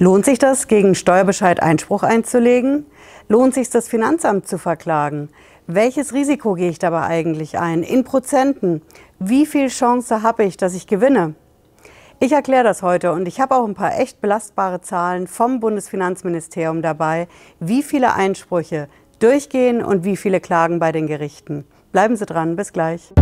Lohnt sich das, gegen Steuerbescheid Einspruch einzulegen? Lohnt sich das Finanzamt zu verklagen? Welches Risiko gehe ich dabei eigentlich ein? In Prozenten? Wie viel Chance habe ich, dass ich gewinne? Ich erkläre das heute und ich habe auch ein paar echt belastbare Zahlen vom Bundesfinanzministerium dabei, wie viele Einsprüche durchgehen und wie viele Klagen bei den Gerichten. Bleiben Sie dran, bis gleich.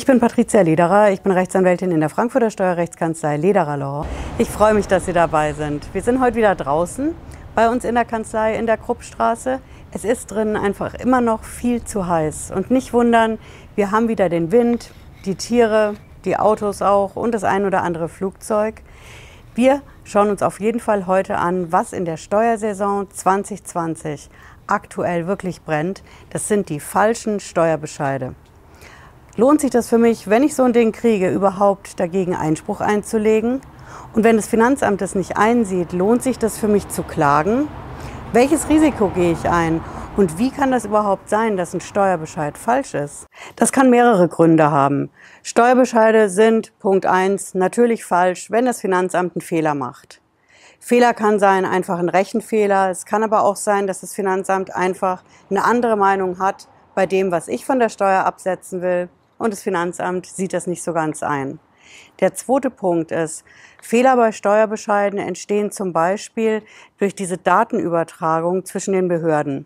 Ich bin Patricia Lederer, ich bin Rechtsanwältin in der Frankfurter Steuerrechtskanzlei Lederer Law. Ich freue mich, dass Sie dabei sind. Wir sind heute wieder draußen bei uns in der Kanzlei in der Kruppstraße. Es ist drinnen einfach immer noch viel zu heiß. Und nicht wundern, wir haben wieder den Wind, die Tiere, die Autos auch und das ein oder andere Flugzeug. Wir schauen uns auf jeden Fall heute an, was in der Steuersaison 2020 aktuell wirklich brennt. Das sind die falschen Steuerbescheide. Lohnt sich das für mich, wenn ich so ein Ding kriege, überhaupt dagegen Einspruch einzulegen? Und wenn das Finanzamt das nicht einsieht, lohnt sich das für mich zu klagen? Welches Risiko gehe ich ein? Und wie kann das überhaupt sein, dass ein Steuerbescheid falsch ist? Das kann mehrere Gründe haben. Steuerbescheide sind, Punkt eins natürlich falsch, wenn das Finanzamt einen Fehler macht. Fehler kann sein einfach ein Rechenfehler. Es kann aber auch sein, dass das Finanzamt einfach eine andere Meinung hat bei dem, was ich von der Steuer absetzen will und das Finanzamt sieht das nicht so ganz ein. Der zweite Punkt ist, Fehler bei Steuerbescheiden entstehen zum Beispiel durch diese Datenübertragung zwischen den Behörden.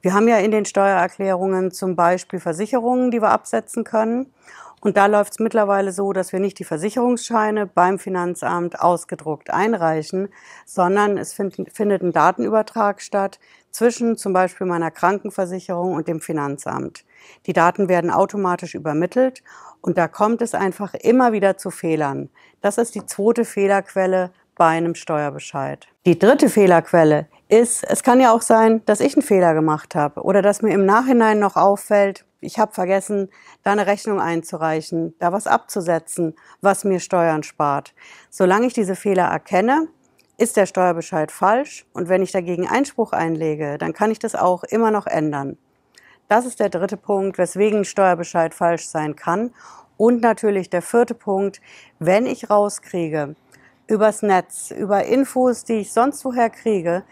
Wir haben ja in den Steuererklärungen zum Beispiel Versicherungen, die wir absetzen können. Und da läuft es mittlerweile so, dass wir nicht die Versicherungsscheine beim Finanzamt ausgedruckt einreichen, sondern es find, findet ein Datenübertrag statt zwischen zum Beispiel meiner Krankenversicherung und dem Finanzamt. Die Daten werden automatisch übermittelt und da kommt es einfach immer wieder zu Fehlern. Das ist die zweite Fehlerquelle bei einem Steuerbescheid. Die dritte Fehlerquelle ist, es kann ja auch sein, dass ich einen Fehler gemacht habe oder dass mir im Nachhinein noch auffällt, ich habe vergessen, da eine Rechnung einzureichen, da was abzusetzen, was mir Steuern spart. Solange ich diese Fehler erkenne, ist der Steuerbescheid falsch und wenn ich dagegen Einspruch einlege, dann kann ich das auch immer noch ändern. Das ist der dritte Punkt, weswegen ein Steuerbescheid falsch sein kann. Und natürlich der vierte Punkt, wenn ich rauskriege, übers Netz, über Infos, die ich sonst woher kriege,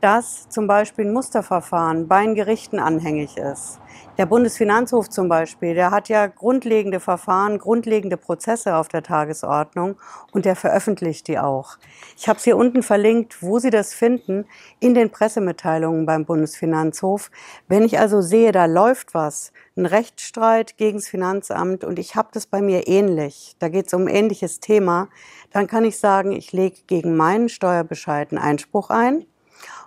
dass zum Beispiel ein Musterverfahren bei den Gerichten anhängig ist. Der Bundesfinanzhof zum Beispiel, der hat ja grundlegende Verfahren, grundlegende Prozesse auf der Tagesordnung und der veröffentlicht die auch. Ich habe es hier unten verlinkt, wo Sie das finden, in den Pressemitteilungen beim Bundesfinanzhof. Wenn ich also sehe, da läuft was, ein Rechtsstreit gegen das Finanzamt und ich habe das bei mir ähnlich, da geht es um ein ähnliches Thema, dann kann ich sagen, ich lege gegen meinen Steuerbescheid einen Einspruch ein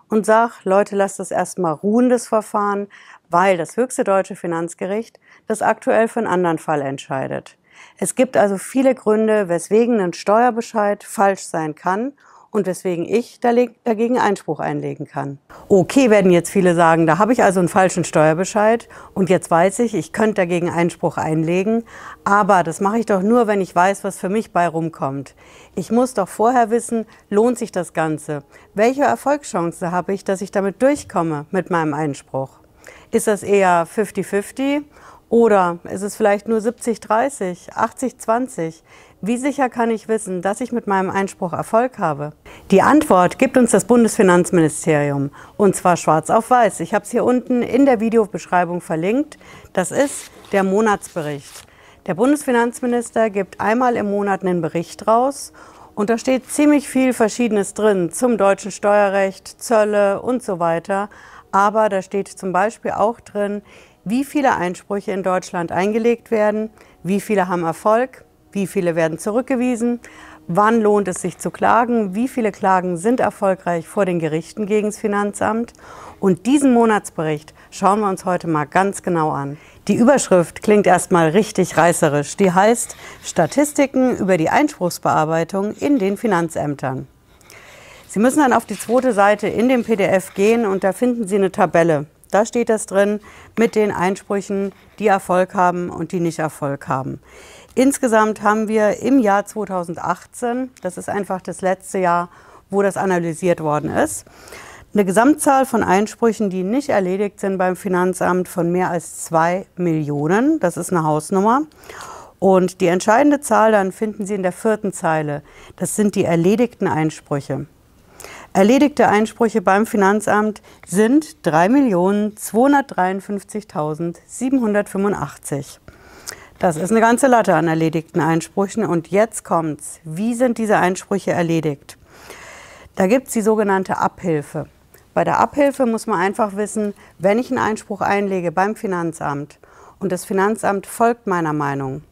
und sage, Leute, lasst das erstmal ruhen, das Verfahren, weil das höchste deutsche Finanzgericht das aktuell für einen anderen Fall entscheidet. Es gibt also viele Gründe, weswegen ein Steuerbescheid falsch sein kann und weswegen ich dagegen Einspruch einlegen kann. Okay, werden jetzt viele sagen, da habe ich also einen falschen Steuerbescheid und jetzt weiß ich, ich könnte dagegen Einspruch einlegen, aber das mache ich doch nur, wenn ich weiß, was für mich bei rumkommt. Ich muss doch vorher wissen, lohnt sich das Ganze? Welche Erfolgschance habe ich, dass ich damit durchkomme mit meinem Einspruch? Ist das eher 50-50 oder ist es vielleicht nur 70-30, 80-20? Wie sicher kann ich wissen, dass ich mit meinem Einspruch Erfolg habe? Die Antwort gibt uns das Bundesfinanzministerium und zwar schwarz auf weiß. Ich habe es hier unten in der Videobeschreibung verlinkt. Das ist der Monatsbericht. Der Bundesfinanzminister gibt einmal im Monat einen Bericht raus und da steht ziemlich viel Verschiedenes drin zum deutschen Steuerrecht, Zölle und so weiter. Aber da steht zum Beispiel auch drin, wie viele Einsprüche in Deutschland eingelegt werden, wie viele haben Erfolg, wie viele werden zurückgewiesen, wann lohnt es sich zu klagen, wie viele Klagen sind erfolgreich vor den Gerichten gegen das Finanzamt. Und diesen Monatsbericht schauen wir uns heute mal ganz genau an. Die Überschrift klingt erstmal richtig reißerisch. Die heißt Statistiken über die Einspruchsbearbeitung in den Finanzämtern. Sie müssen dann auf die zweite Seite in dem PDF gehen und da finden Sie eine Tabelle. Da steht das drin mit den Einsprüchen, die Erfolg haben und die nicht Erfolg haben. Insgesamt haben wir im Jahr 2018, das ist einfach das letzte Jahr, wo das analysiert worden ist, Eine Gesamtzahl von Einsprüchen, die nicht erledigt sind beim Finanzamt von mehr als zwei Millionen. Das ist eine Hausnummer. Und die entscheidende Zahl dann finden Sie in der vierten Zeile. Das sind die erledigten Einsprüche. Erledigte Einsprüche beim Finanzamt sind 3.253.785. Das ist eine ganze Latte an erledigten Einsprüchen. Und jetzt kommt's. Wie sind diese Einsprüche erledigt? Da gibt es die sogenannte Abhilfe. Bei der Abhilfe muss man einfach wissen, wenn ich einen Einspruch einlege beim Finanzamt und das Finanzamt folgt meiner Meinung,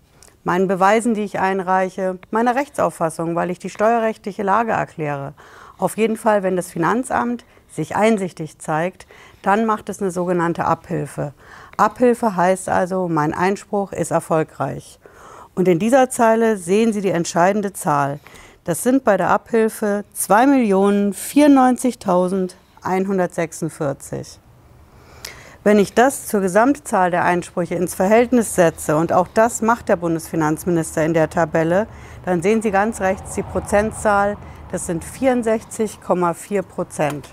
meinen Beweisen, die ich einreiche, meiner Rechtsauffassung, weil ich die steuerrechtliche Lage erkläre. Auf jeden Fall, wenn das Finanzamt sich einsichtig zeigt, dann macht es eine sogenannte Abhilfe. Abhilfe heißt also, mein Einspruch ist erfolgreich. Und in dieser Zeile sehen Sie die entscheidende Zahl. Das sind bei der Abhilfe 2.094.146. Wenn ich das zur Gesamtzahl der Einsprüche ins Verhältnis setze, und auch das macht der Bundesfinanzminister in der Tabelle, dann sehen Sie ganz rechts die Prozentzahl, das sind 64,4 Prozent.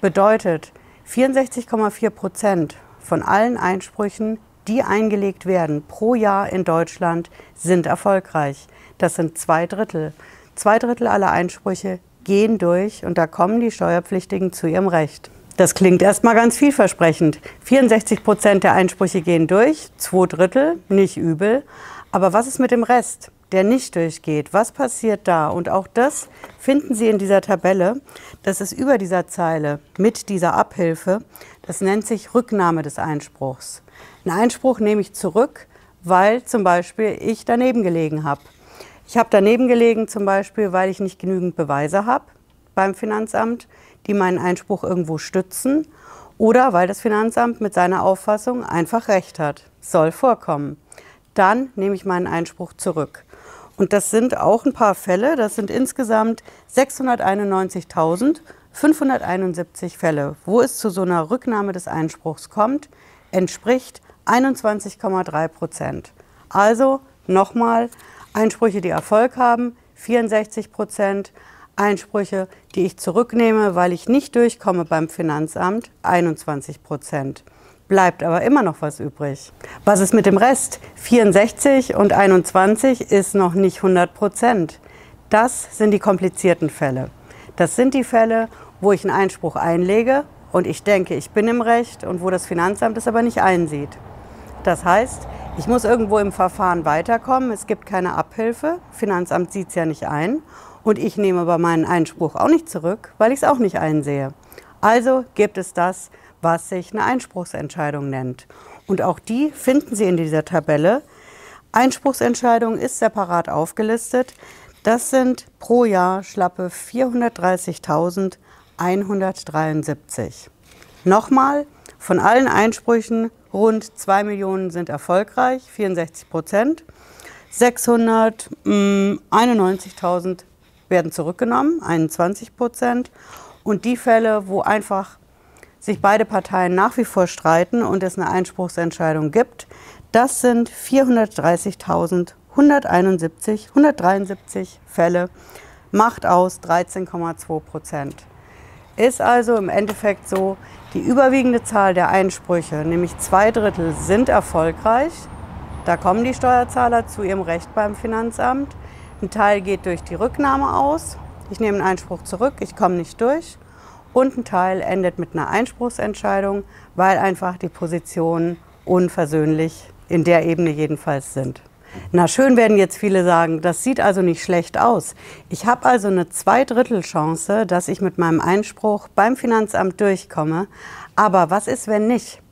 Bedeutet, 64,4 Prozent von allen Einsprüchen, die eingelegt werden pro Jahr in Deutschland, sind erfolgreich. Das sind zwei Drittel. Zwei Drittel aller Einsprüche gehen durch und da kommen die Steuerpflichtigen zu ihrem Recht. Das klingt erstmal ganz vielversprechend. 64 Prozent der Einsprüche gehen durch, zwei Drittel, nicht übel. Aber was ist mit dem Rest, der nicht durchgeht? Was passiert da? Und auch das finden Sie in dieser Tabelle. Das ist über dieser Zeile mit dieser Abhilfe. Das nennt sich Rücknahme des Einspruchs. Einen Einspruch nehme ich zurück, weil zum Beispiel ich daneben gelegen habe. Ich habe daneben gelegen zum Beispiel, weil ich nicht genügend Beweise habe beim Finanzamt die meinen Einspruch irgendwo stützen oder weil das Finanzamt mit seiner Auffassung einfach recht hat. Soll vorkommen. Dann nehme ich meinen Einspruch zurück. Und das sind auch ein paar Fälle, das sind insgesamt 691.571 Fälle, wo es zu so einer Rücknahme des Einspruchs kommt, entspricht 21,3 Prozent. Also nochmal, Einsprüche, die Erfolg haben, 64 Prozent, Einsprüche, die ich zurücknehme, weil ich nicht durchkomme beim Finanzamt, 21 Prozent. Bleibt aber immer noch was übrig. Was ist mit dem Rest? 64 und 21 ist noch nicht 100 Prozent. Das sind die komplizierten Fälle. Das sind die Fälle, wo ich einen Einspruch einlege und ich denke, ich bin im Recht und wo das Finanzamt es aber nicht einsieht. Das heißt, ich muss irgendwo im Verfahren weiterkommen. Es gibt keine Abhilfe. Finanzamt sieht es ja nicht ein. Und ich nehme aber meinen Einspruch auch nicht zurück, weil ich es auch nicht einsehe. Also gibt es das, was sich eine Einspruchsentscheidung nennt. Und auch die finden Sie in dieser Tabelle. Einspruchsentscheidung ist separat aufgelistet. Das sind pro Jahr schlappe 430.173. Nochmal, von allen Einsprüchen rund 2 Millionen sind erfolgreich, 64 Prozent. 691.000 werden zurückgenommen, 21 Prozent. Und die Fälle, wo einfach sich beide Parteien nach wie vor streiten und es eine Einspruchsentscheidung gibt, das sind 430.171, 173 Fälle, macht aus 13,2 Prozent. Ist also im Endeffekt so, die überwiegende Zahl der Einsprüche, nämlich zwei Drittel, sind erfolgreich. Da kommen die Steuerzahler zu ihrem Recht beim Finanzamt. Ein Teil geht durch die Rücknahme aus. Ich nehme einen Einspruch zurück, ich komme nicht durch. Und ein Teil endet mit einer Einspruchsentscheidung, weil einfach die Positionen unversöhnlich in der Ebene jedenfalls sind. Na schön werden jetzt viele sagen, das sieht also nicht schlecht aus. Ich habe also eine Zweidrittelchance, dass ich mit meinem Einspruch beim Finanzamt durchkomme. Aber was ist, wenn nicht?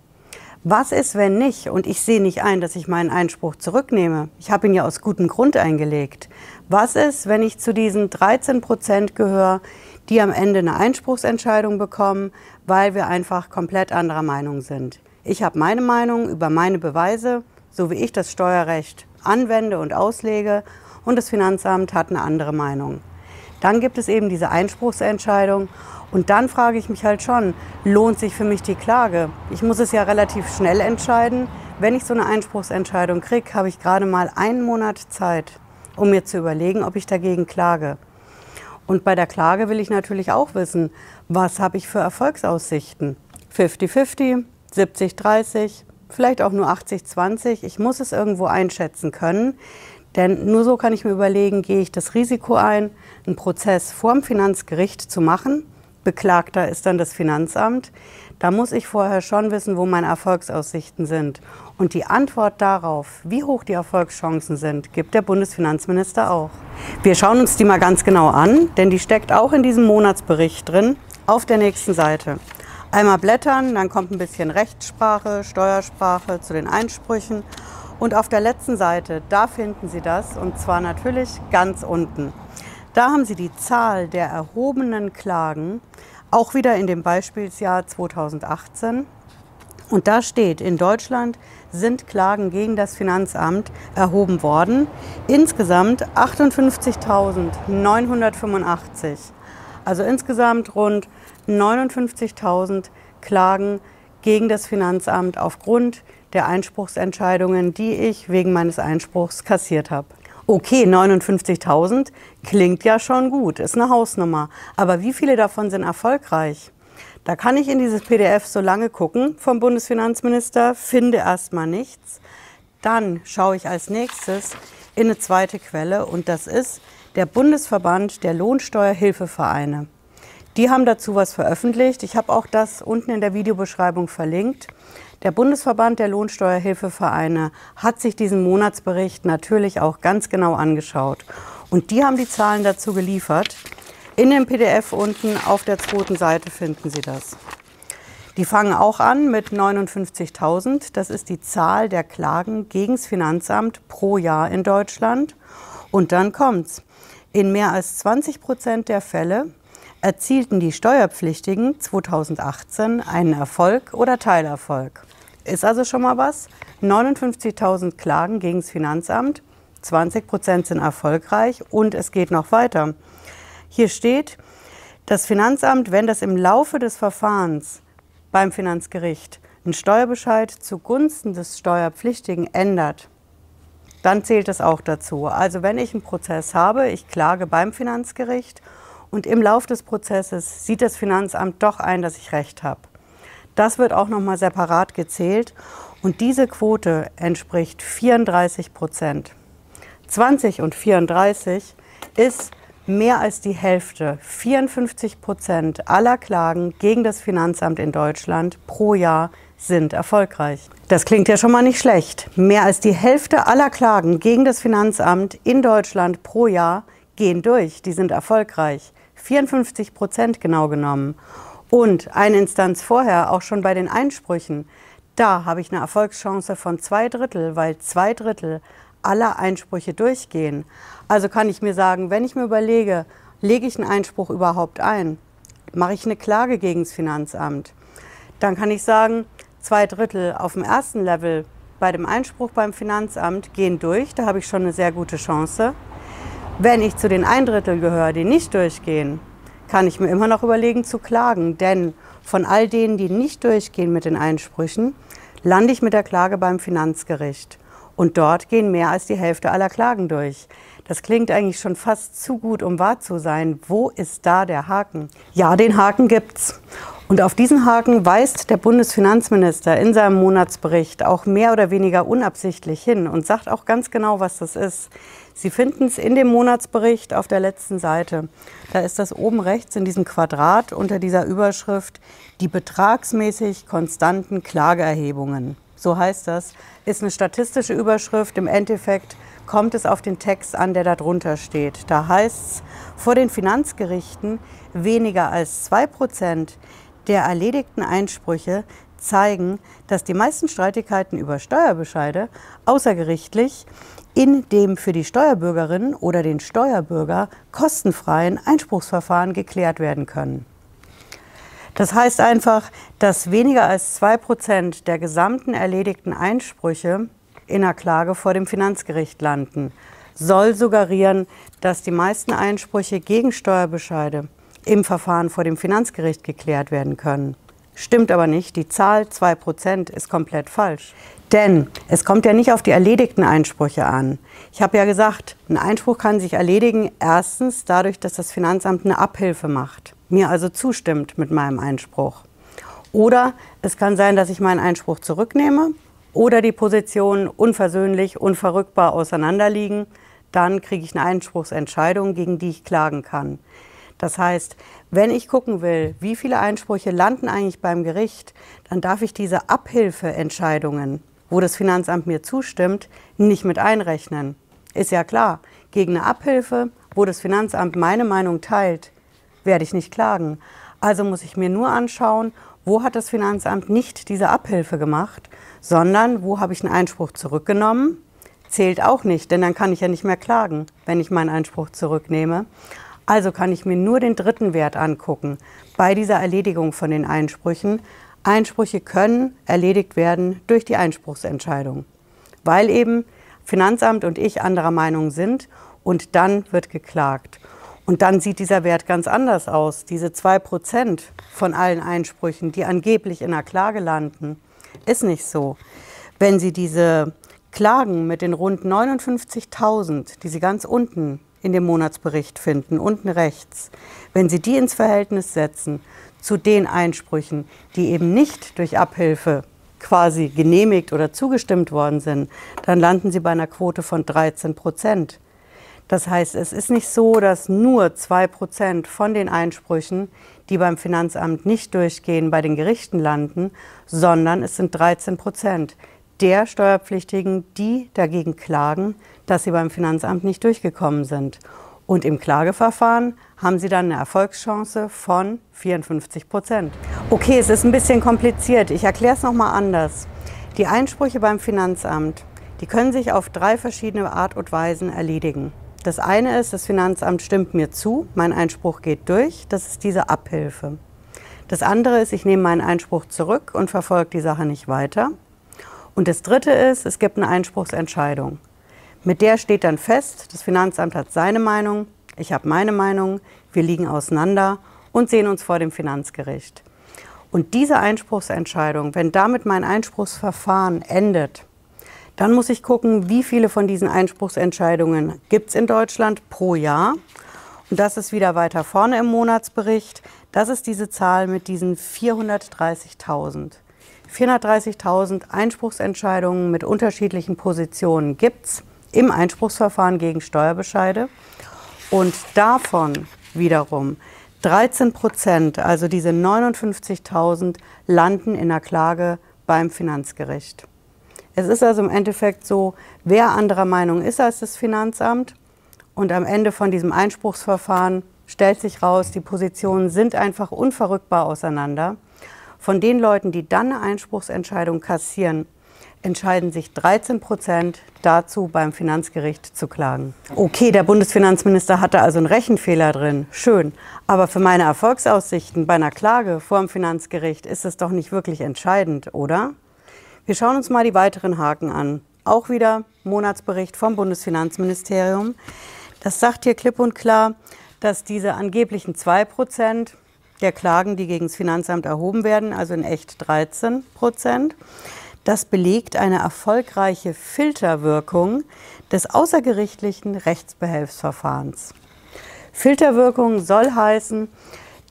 Was ist, wenn nicht? Und ich sehe nicht ein, dass ich meinen Einspruch zurücknehme. Ich habe ihn ja aus gutem Grund eingelegt. Was ist, wenn ich zu diesen 13 Prozent gehöre, die am Ende eine Einspruchsentscheidung bekommen, weil wir einfach komplett anderer Meinung sind? Ich habe meine Meinung über meine Beweise, so wie ich das Steuerrecht anwende und auslege, und das Finanzamt hat eine andere Meinung. Dann gibt es eben diese Einspruchsentscheidung und dann frage ich mich halt schon, lohnt sich für mich die Klage? Ich muss es ja relativ schnell entscheiden. Wenn ich so eine Einspruchsentscheidung kriege, habe ich gerade mal einen Monat Zeit, um mir zu überlegen, ob ich dagegen klage. Und bei der Klage will ich natürlich auch wissen, was habe ich für Erfolgsaussichten? 50-50, 70-30, vielleicht auch nur 80-20. Ich muss es irgendwo einschätzen können. Denn nur so kann ich mir überlegen, gehe ich das Risiko ein, einen Prozess vorm Finanzgericht zu machen. Beklagter ist dann das Finanzamt. Da muss ich vorher schon wissen, wo meine Erfolgsaussichten sind. Und die Antwort darauf, wie hoch die Erfolgschancen sind, gibt der Bundesfinanzminister auch. Wir schauen uns die mal ganz genau an, denn die steckt auch in diesem Monatsbericht drin, auf der nächsten Seite. Einmal blättern, dann kommt ein bisschen Rechtssprache, Steuersprache zu den Einsprüchen und auf der letzten Seite, da finden Sie das und zwar natürlich ganz unten. Da haben Sie die Zahl der erhobenen Klagen, auch wieder in dem Beispielsjahr 2018. Und da steht, in Deutschland sind Klagen gegen das Finanzamt erhoben worden. Insgesamt 58.985. Also insgesamt rund 59.000 Klagen gegen das Finanzamt aufgrund der Einspruchsentscheidungen, die ich wegen meines Einspruchs kassiert habe. Okay, 59.000 klingt ja schon gut, ist eine Hausnummer. Aber wie viele davon sind erfolgreich? Da kann ich in dieses PDF so lange gucken vom Bundesfinanzminister, finde erstmal nichts. Dann schaue ich als nächstes in eine zweite Quelle und das ist der Bundesverband der Lohnsteuerhilfevereine. Die haben dazu was veröffentlicht. Ich habe auch das unten in der Videobeschreibung verlinkt. Der Bundesverband der Lohnsteuerhilfevereine hat sich diesen Monatsbericht natürlich auch ganz genau angeschaut. Und die haben die Zahlen dazu geliefert. In dem PDF unten auf der zweiten Seite finden Sie das. Die fangen auch an mit 59.000. Das ist die Zahl der Klagen gegen das Finanzamt pro Jahr in Deutschland. Und dann kommt's. In mehr als 20 Prozent der Fälle erzielten die Steuerpflichtigen 2018 einen Erfolg oder Teilerfolg. Ist also schon mal was. 59.000 Klagen gegen das Finanzamt, 20 Prozent sind erfolgreich und es geht noch weiter. Hier steht, das Finanzamt, wenn das im Laufe des Verfahrens beim Finanzgericht einen Steuerbescheid zugunsten des Steuerpflichtigen ändert, dann zählt es auch dazu. Also wenn ich einen Prozess habe, ich klage beim Finanzgericht und im Laufe des Prozesses sieht das Finanzamt doch ein, dass ich Recht habe. Das wird auch nochmal separat gezählt und diese Quote entspricht 34 Prozent. 20 und 34 ist mehr als die Hälfte, 54 Prozent aller Klagen gegen das Finanzamt in Deutschland pro Jahr sind erfolgreich. Das klingt ja schon mal nicht schlecht. Mehr als die Hälfte aller Klagen gegen das Finanzamt in Deutschland pro Jahr gehen durch. Die sind erfolgreich. 54 Prozent genau genommen. Und eine Instanz vorher, auch schon bei den Einsprüchen, da habe ich eine Erfolgschance von zwei Drittel, weil zwei Drittel aller Einsprüche durchgehen. Also kann ich mir sagen, wenn ich mir überlege, lege ich einen Einspruch überhaupt ein, mache ich eine Klage gegen das Finanzamt, dann kann ich sagen, zwei Drittel auf dem ersten Level bei dem Einspruch beim Finanzamt gehen durch, da habe ich schon eine sehr gute Chance. Wenn ich zu den ein Drittel gehöre, die nicht durchgehen, kann ich mir immer noch überlegen zu klagen. Denn von all denen, die nicht durchgehen mit den Einsprüchen, lande ich mit der Klage beim Finanzgericht. Und dort gehen mehr als die Hälfte aller Klagen durch. Das klingt eigentlich schon fast zu gut, um wahr zu sein. Wo ist da der Haken? Ja, den Haken gibt's. Und auf diesen Haken weist der Bundesfinanzminister in seinem Monatsbericht auch mehr oder weniger unabsichtlich hin und sagt auch ganz genau, was das ist. Sie finden es in dem Monatsbericht auf der letzten Seite. Da ist das oben rechts in diesem Quadrat unter dieser Überschrift die betragsmäßig konstanten Klageerhebungen. So heißt das, ist eine statistische Überschrift. Im Endeffekt kommt es auf den Text an, der da drunter steht. Da heißt es, vor den Finanzgerichten weniger als zwei Prozent der erledigten Einsprüche zeigen, dass die meisten Streitigkeiten über Steuerbescheide außergerichtlich in dem für die Steuerbürgerin oder den Steuerbürger kostenfreien Einspruchsverfahren geklärt werden können. Das heißt einfach, dass weniger als zwei Prozent der gesamten erledigten Einsprüche in der Klage vor dem Finanzgericht landen, soll suggerieren, dass die meisten Einsprüche gegen Steuerbescheide im Verfahren vor dem Finanzgericht geklärt werden können. Stimmt aber nicht, die Zahl 2% ist komplett falsch. Denn es kommt ja nicht auf die erledigten Einsprüche an. Ich habe ja gesagt, ein Einspruch kann sich erledigen erstens dadurch, dass das Finanzamt eine Abhilfe macht, mir also zustimmt mit meinem Einspruch. Oder es kann sein, dass ich meinen Einspruch zurücknehme oder die Positionen unversöhnlich, unverrückbar auseinanderliegen. Dann kriege ich eine Einspruchsentscheidung, gegen die ich klagen kann. Das heißt, wenn ich gucken will, wie viele Einsprüche landen eigentlich beim Gericht, dann darf ich diese Abhilfeentscheidungen, wo das Finanzamt mir zustimmt, nicht mit einrechnen. Ist ja klar, gegen eine Abhilfe, wo das Finanzamt meine Meinung teilt, werde ich nicht klagen. Also muss ich mir nur anschauen, wo hat das Finanzamt nicht diese Abhilfe gemacht, sondern wo habe ich einen Einspruch zurückgenommen. Zählt auch nicht, denn dann kann ich ja nicht mehr klagen, wenn ich meinen Einspruch zurücknehme. Also kann ich mir nur den dritten Wert angucken bei dieser Erledigung von den Einsprüchen. Einsprüche können erledigt werden durch die Einspruchsentscheidung, weil eben Finanzamt und ich anderer Meinung sind und dann wird geklagt. Und dann sieht dieser Wert ganz anders aus. Diese 2% von allen Einsprüchen, die angeblich in der Klage landen, ist nicht so. Wenn Sie diese Klagen mit den rund 59.000, die Sie ganz unten in dem Monatsbericht finden, unten rechts, wenn Sie die ins Verhältnis setzen zu den Einsprüchen, die eben nicht durch Abhilfe quasi genehmigt oder zugestimmt worden sind, dann landen Sie bei einer Quote von 13 Prozent. Das heißt, es ist nicht so, dass nur 2 Prozent von den Einsprüchen, die beim Finanzamt nicht durchgehen, bei den Gerichten landen, sondern es sind 13 Prozent der Steuerpflichtigen, die dagegen klagen, dass sie beim Finanzamt nicht durchgekommen sind. Und im Klageverfahren haben sie dann eine Erfolgschance von 54 Prozent. Okay, es ist ein bisschen kompliziert. Ich erkläre es nochmal anders. Die Einsprüche beim Finanzamt, die können sich auf drei verschiedene Art und Weisen erledigen. Das eine ist, das Finanzamt stimmt mir zu, mein Einspruch geht durch, das ist diese Abhilfe. Das andere ist, ich nehme meinen Einspruch zurück und verfolge die Sache nicht weiter. Und das dritte ist, es gibt eine Einspruchsentscheidung. Mit der steht dann fest, das Finanzamt hat seine Meinung, ich habe meine Meinung, wir liegen auseinander und sehen uns vor dem Finanzgericht. Und diese Einspruchsentscheidung, wenn damit mein Einspruchsverfahren endet, dann muss ich gucken, wie viele von diesen Einspruchsentscheidungen gibt es in Deutschland pro Jahr. Und das ist wieder weiter vorne im Monatsbericht. Das ist diese Zahl mit diesen 430.000. 430.000 Einspruchsentscheidungen mit unterschiedlichen Positionen gibt es im Einspruchsverfahren gegen Steuerbescheide. Und davon wiederum 13 Prozent, also diese 59.000, landen in der Klage beim Finanzgericht. Es ist also im Endeffekt so, wer anderer Meinung ist als das Finanzamt und am Ende von diesem Einspruchsverfahren stellt sich raus, die Positionen sind einfach unverrückbar auseinander. Von den Leuten, die dann eine Einspruchsentscheidung kassieren, entscheiden sich 13 Prozent dazu, beim Finanzgericht zu klagen. Okay, der Bundesfinanzminister hatte also einen Rechenfehler drin. Schön. Aber für meine Erfolgsaussichten bei einer Klage vor dem Finanzgericht ist es doch nicht wirklich entscheidend, oder? Wir schauen uns mal die weiteren Haken an. Auch wieder Monatsbericht vom Bundesfinanzministerium. Das sagt hier klipp und klar, dass diese angeblichen 2 Prozent der Klagen, die gegen das Finanzamt erhoben werden, also in echt 13 Prozent, das belegt eine erfolgreiche Filterwirkung des außergerichtlichen Rechtsbehelfsverfahrens. Filterwirkung soll heißen,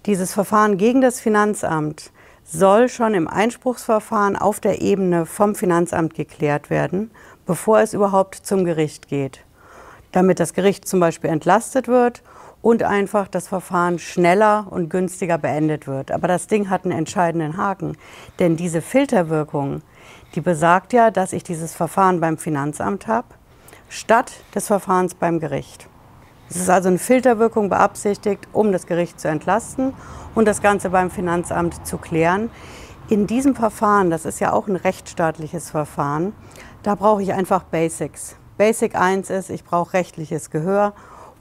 dieses Verfahren gegen das Finanzamt soll schon im Einspruchsverfahren auf der Ebene vom Finanzamt geklärt werden, bevor es überhaupt zum Gericht geht, damit das Gericht zum Beispiel entlastet wird und einfach das Verfahren schneller und günstiger beendet wird. Aber das Ding hat einen entscheidenden Haken, denn diese Filterwirkung, die besagt ja, dass ich dieses Verfahren beim Finanzamt habe, statt des Verfahrens beim Gericht. Es ist also eine Filterwirkung beabsichtigt, um das Gericht zu entlasten und das Ganze beim Finanzamt zu klären. In diesem Verfahren, das ist ja auch ein rechtsstaatliches Verfahren, da brauche ich einfach Basics. Basic 1 ist, ich brauche rechtliches Gehör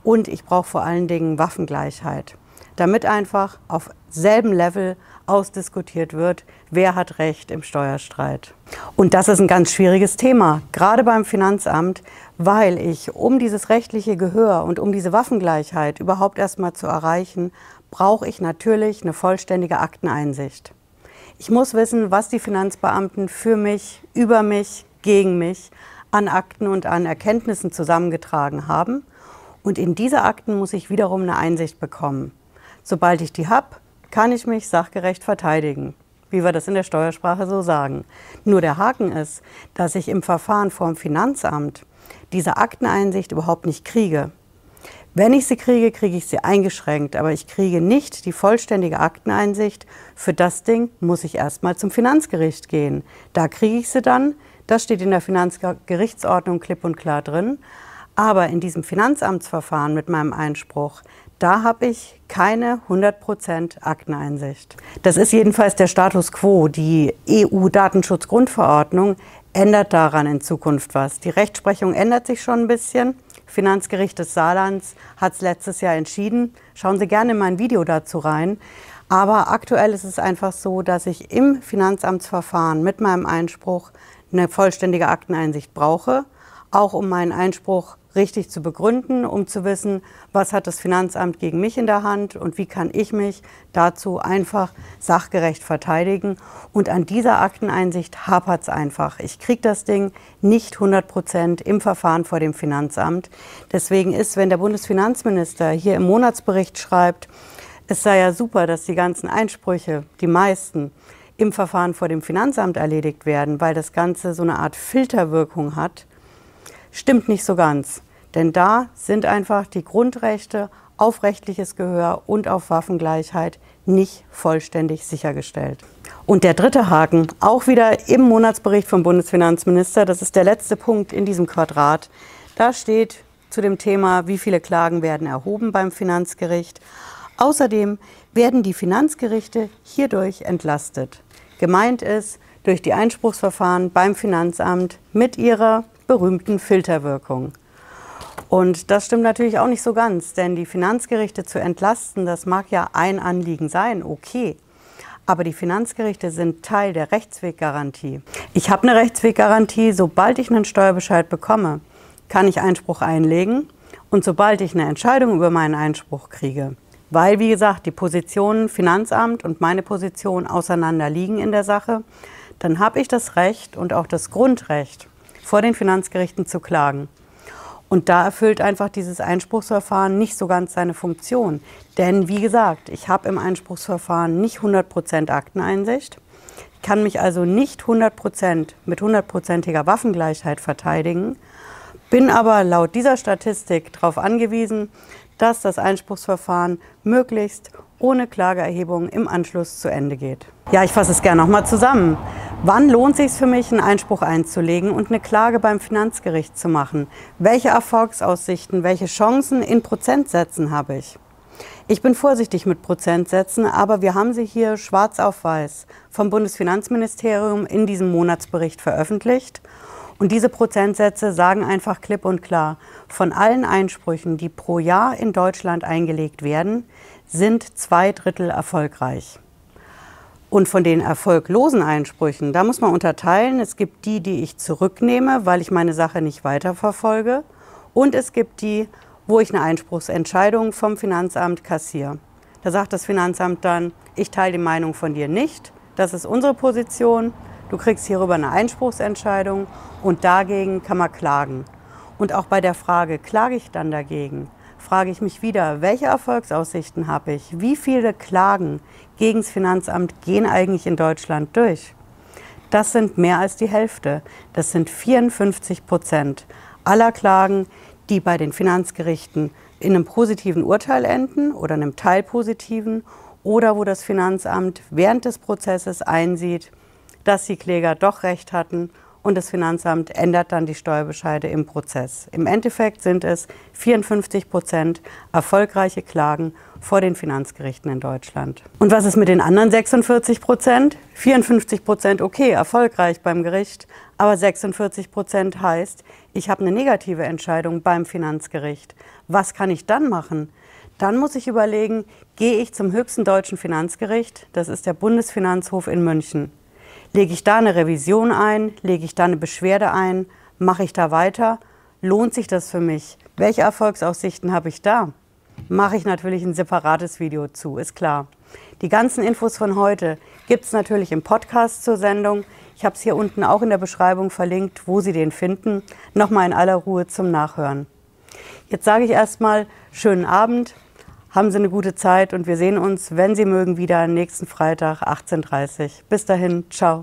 und ich brauche vor allen Dingen Waffengleichheit, damit einfach auf selben Level ausdiskutiert wird, wer hat Recht im Steuerstreit. Und das ist ein ganz schwieriges Thema, gerade beim Finanzamt, weil ich, um dieses rechtliche Gehör und um diese Waffengleichheit überhaupt erstmal zu erreichen, brauche ich natürlich eine vollständige Akteneinsicht. Ich muss wissen, was die Finanzbeamten für mich, über mich, gegen mich an Akten und an Erkenntnissen zusammengetragen haben. Und in diese Akten muss ich wiederum eine Einsicht bekommen. Sobald ich die habe, kann ich mich sachgerecht verteidigen, wie wir das in der Steuersprache so sagen. Nur der Haken ist, dass ich im Verfahren vor dem Finanzamt diese Akteneinsicht überhaupt nicht kriege. Wenn ich sie kriege, kriege ich sie eingeschränkt, aber ich kriege nicht die vollständige Akteneinsicht. Für das Ding muss ich erstmal zum Finanzgericht gehen. Da kriege ich sie dann. Das steht in der Finanzgerichtsordnung klipp und klar drin. Aber in diesem Finanzamtsverfahren mit meinem Einspruch, da habe ich keine 100% Akteneinsicht. Das ist jedenfalls der Status quo. Die EU-Datenschutzgrundverordnung ändert daran in Zukunft was. Die Rechtsprechung ändert sich schon ein bisschen. Finanzgericht des Saarlands hat es letztes Jahr entschieden. Schauen Sie gerne in mein Video dazu rein. Aber aktuell ist es einfach so, dass ich im Finanzamtsverfahren mit meinem Einspruch eine vollständige Akteneinsicht brauche, auch um meinen Einspruch richtig zu begründen, um zu wissen, was hat das Finanzamt gegen mich in der Hand und wie kann ich mich dazu einfach sachgerecht verteidigen. Und an dieser Akteneinsicht hapert es einfach. Ich kriege das Ding nicht 100 Prozent im Verfahren vor dem Finanzamt. Deswegen ist, wenn der Bundesfinanzminister hier im Monatsbericht schreibt, es sei ja super, dass die ganzen Einsprüche, die meisten, im Verfahren vor dem Finanzamt erledigt werden, weil das Ganze so eine Art Filterwirkung hat, stimmt nicht so ganz. Denn da sind einfach die Grundrechte auf rechtliches Gehör und auf Waffengleichheit nicht vollständig sichergestellt. Und der dritte Haken, auch wieder im Monatsbericht vom Bundesfinanzminister, das ist der letzte Punkt in diesem Quadrat, da steht zu dem Thema, wie viele Klagen werden erhoben beim Finanzgericht. Außerdem werden die Finanzgerichte hierdurch entlastet. Gemeint ist durch die Einspruchsverfahren beim Finanzamt mit ihrer berühmten Filterwirkung. Und das stimmt natürlich auch nicht so ganz, denn die Finanzgerichte zu entlasten, das mag ja ein Anliegen sein, okay. Aber die Finanzgerichte sind Teil der Rechtsweggarantie. Ich habe eine Rechtsweggarantie, sobald ich einen Steuerbescheid bekomme, kann ich Einspruch einlegen und sobald ich eine Entscheidung über meinen Einspruch kriege, weil, wie gesagt, die Positionen Finanzamt und meine Position auseinander liegen in der Sache, dann habe ich das Recht und auch das Grundrecht, vor den Finanzgerichten zu klagen. Und da erfüllt einfach dieses Einspruchsverfahren nicht so ganz seine Funktion. Denn wie gesagt, ich habe im Einspruchsverfahren nicht 100% Akteneinsicht, kann mich also nicht 100% mit 100%iger Waffengleichheit verteidigen, bin aber laut dieser Statistik darauf angewiesen, dass das Einspruchsverfahren möglichst ohne Klageerhebung im Anschluss zu Ende geht. Ja, ich fasse es gerne nochmal zusammen. Wann lohnt es sich für mich, einen Einspruch einzulegen und eine Klage beim Finanzgericht zu machen? Welche Erfolgsaussichten, welche Chancen in Prozentsätzen habe ich? Ich bin vorsichtig mit Prozentsätzen, aber wir haben sie hier schwarz auf weiß vom Bundesfinanzministerium in diesem Monatsbericht veröffentlicht. Und diese Prozentsätze sagen einfach klipp und klar, von allen Einsprüchen, die pro Jahr in Deutschland eingelegt werden, sind zwei Drittel erfolgreich. Und von den erfolglosen Einsprüchen, da muss man unterteilen. Es gibt die, die ich zurücknehme, weil ich meine Sache nicht weiterverfolge. Und es gibt die, wo ich eine Einspruchsentscheidung vom Finanzamt kassiere. Da sagt das Finanzamt dann, ich teile die Meinung von dir nicht. Das ist unsere Position. Du kriegst hierüber eine Einspruchsentscheidung und dagegen kann man klagen. Und auch bei der Frage, klage ich dann dagegen, frage ich mich wieder, welche Erfolgsaussichten habe ich? Wie viele Klagen gegen das Finanzamt gehen eigentlich in Deutschland durch? Das sind mehr als die Hälfte. Das sind 54 Prozent aller Klagen, die bei den Finanzgerichten in einem positiven Urteil enden oder einem teilpositiven oder wo das Finanzamt während des Prozesses einsieht, dass die Kläger doch recht hatten und das Finanzamt ändert dann die Steuerbescheide im Prozess. Im Endeffekt sind es 54 Prozent erfolgreiche Klagen vor den Finanzgerichten in Deutschland. Und was ist mit den anderen 46 Prozent? 54 Prozent, okay, erfolgreich beim Gericht, aber 46 Prozent heißt, ich habe eine negative Entscheidung beim Finanzgericht. Was kann ich dann machen? Dann muss ich überlegen, gehe ich zum höchsten deutschen Finanzgericht, das ist der Bundesfinanzhof in München. Lege ich da eine Revision ein? Lege ich da eine Beschwerde ein? Mache ich da weiter? Lohnt sich das für mich? Welche Erfolgsaussichten habe ich da? Mache ich natürlich ein separates Video zu, ist klar. Die ganzen Infos von heute gibt es natürlich im Podcast zur Sendung. Ich habe es hier unten auch in der Beschreibung verlinkt, wo Sie den finden. Nochmal in aller Ruhe zum Nachhören. Jetzt sage ich erstmal schönen Abend, haben Sie eine gute Zeit und wir sehen uns, wenn Sie mögen, wieder nächsten Freitag 18.30 Uhr. Bis dahin, ciao.